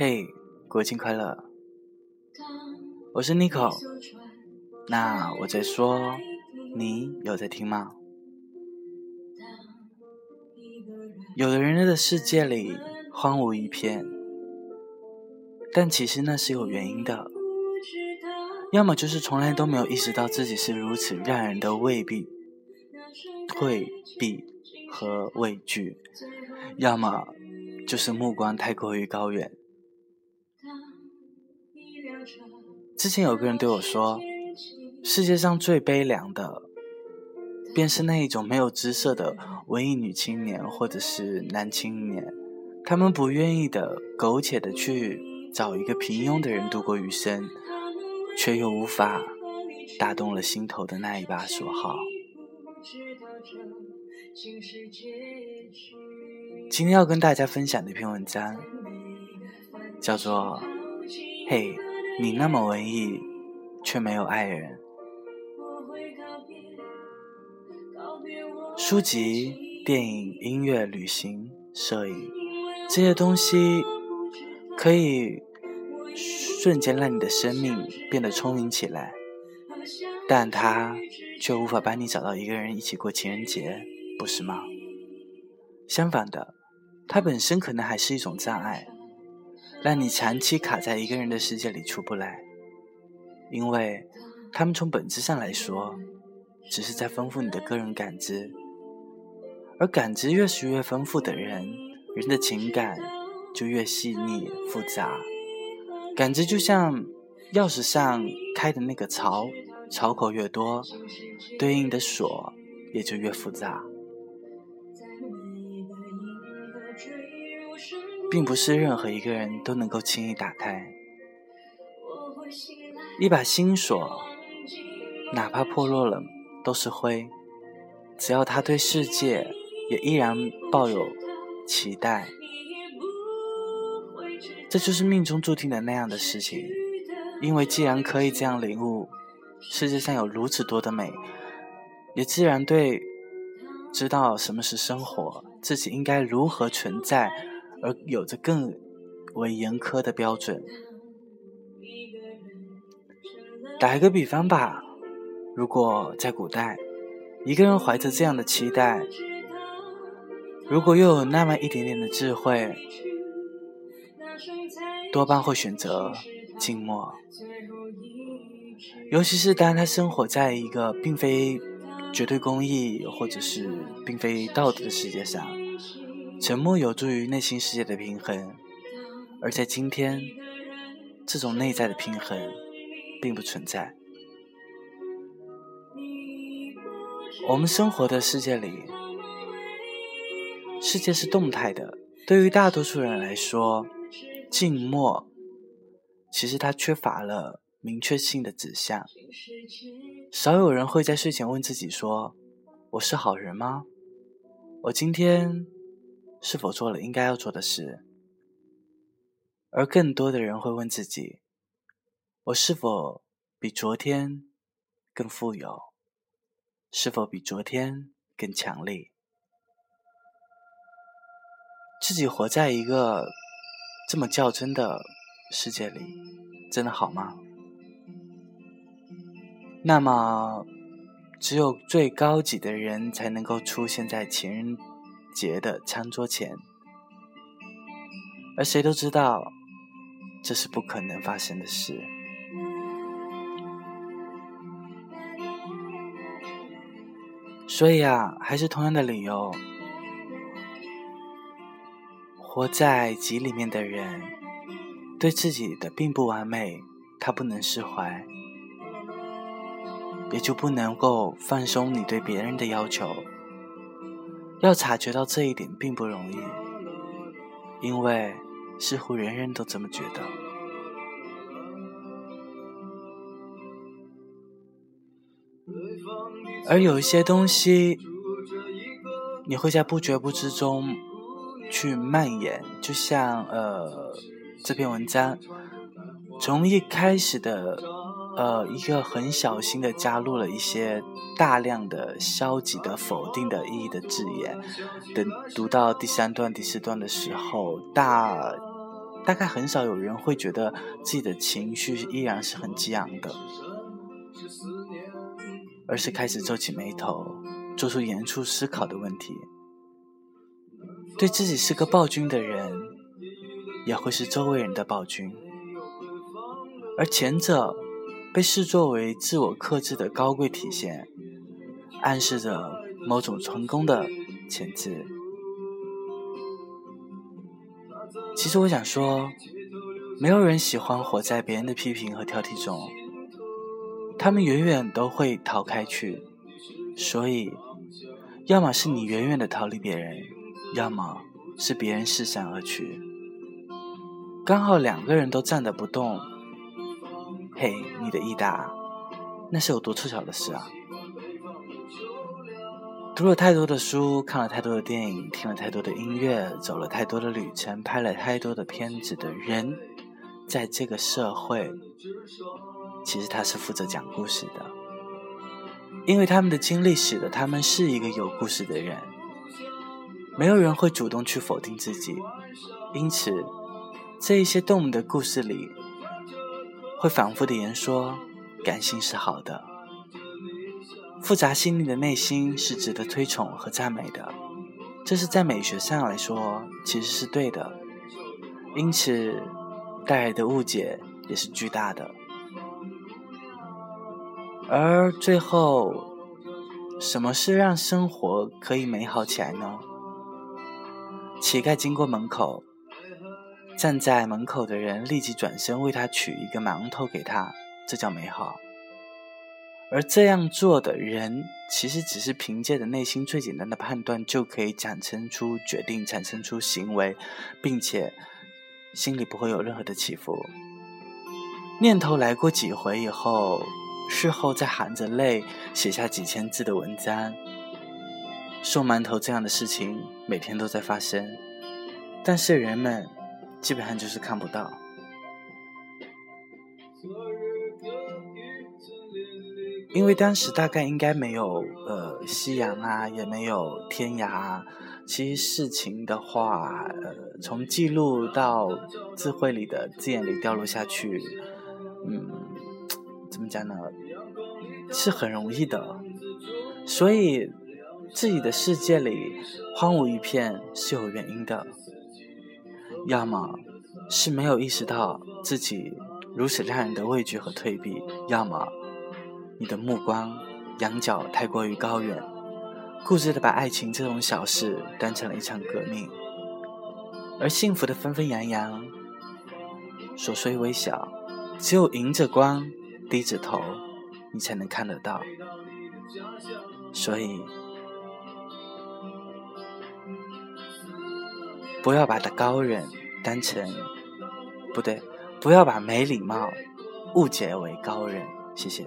嘿，国庆快乐！我是 Nico。那我在说，你有在听吗？有的人的世界里荒芜一片，但其实那是有原因的。要么就是从来都没有意识到自己是如此让人的未必退避和畏惧，要么就是目光太过于高远。之前有个人对我说：“世界上最悲凉的，便是那一种没有姿色的文艺女青年或者是男青年，他们不愿意的苟且的去找一个平庸的人度过余生，却又无法打动了心头的那一把锁号。”今天要跟大家分享的一篇文章，叫做《嘿》。你那么文艺，却没有爱人。书籍、电影、音乐、旅行、摄影，这些东西可以瞬间让你的生命变得充盈起来，但它却无法帮你找到一个人一起过情人节，不是吗？相反的，它本身可能还是一种障碍。让你长期卡在一个人的世界里出不来，因为他们从本质上来说，只是在丰富你的个人感知，而感知越是越丰富的人，人的情感就越细腻复杂。感知就像钥匙上开的那个槽，槽口越多，对应的锁也就越复杂。并不是任何一个人都能够轻易打开一把心锁，哪怕破落了都是灰。只要他对世界也依然抱有期待，这就是命中注定的那样的事情。因为既然可以这样领悟，世界上有如此多的美，也自然对知道什么是生活，自己应该如何存在。而有着更为严苛的标准。打一个比方吧，如果在古代，一个人怀着这样的期待，如果又有那么一点点的智慧，多半会选择静默。尤其是当他生活在一个并非绝对公义或者是并非道德的世界上。沉默有助于内心世界的平衡，而在今天，这种内在的平衡并不存在。我们生活的世界里，世界是动态的。对于大多数人来说，静默其实它缺乏了明确性的指向。少有人会在睡前问自己说：“我是好人吗？我今天？”是否做了应该要做的事？而更多的人会问自己：我是否比昨天更富有？是否比昨天更强力？自己活在一个这么较真的世界里，真的好吗？那么，只有最高级的人才能够出现在情人。节的餐桌前，而谁都知道这是不可能发生的事。所以啊，还是同样的理由，活在集里面的人，对自己的并不完美，他不能释怀，也就不能够放松你对别人的要求。要察觉到这一点并不容易，因为似乎人人都这么觉得。而有一些东西，你会在不觉不知中去蔓延，就像呃这篇文章从一开始的。呃，一个很小心的加入了一些大量的消极的、否定的意义的字眼。等读到第三段、第四段的时候，大大概很少有人会觉得自己的情绪依然是很激昂的，而是开始皱起眉头，做出严肃思考的问题。对自己是个暴君的人，也会是周围人的暴君，而前者被视作为自我克制的高贵体现，暗示着某种成功的潜质。其实我想说，没有人喜欢活在别人的批评和挑剔中，他们远远都会逃开去。所以，要么是你远远的逃离别人，要么是别人四散而去。刚好两个人都站着不动，嘿，你的益达，那是有多凑巧的事啊！读了太多的书，看了太多的电影，听了太多的音乐，走了太多的旅程，拍了太多的片子的人，在这个社会，其实他是负责讲故事的，因为他们的经历使得他们是一个有故事的人。没有人会主动去否定自己，因此，这一些动物的故事里，会反复的言说，感性是好的。复杂细腻的内心是值得推崇和赞美的，这是在美学上来说其实是对的，因此带来的误解也是巨大的。而最后，什么是让生活可以美好起来呢？乞丐经过门口，站在门口的人立即转身为他取一个馒头给他，这叫美好。而这样做的人，其实只是凭借着内心最简单的判断，就可以产生出决定，产生出行为，并且心里不会有任何的起伏。念头来过几回以后，事后再含着泪写下几千字的文章。送馒头这样的事情每天都在发生，但是人们基本上就是看不到。因为当时大概应该没有呃夕阳啊，也没有天涯。其实事情的话，呃，从记录到智慧里的字眼里掉落下去，嗯，怎么讲呢？是很容易的。所以自己的世界里荒芜一片是有原因的，要么是没有意识到自己如此让人的畏惧和退避，要么。你的目光仰角太过于高远，固执的把爱情这种小事当成了一场革命，而幸福的纷纷扬扬，琐碎微小，只有迎着光，低着头，你才能看得到。所以，不要把的高人当成，不对，不要把没礼貌误解为高人。谢谢。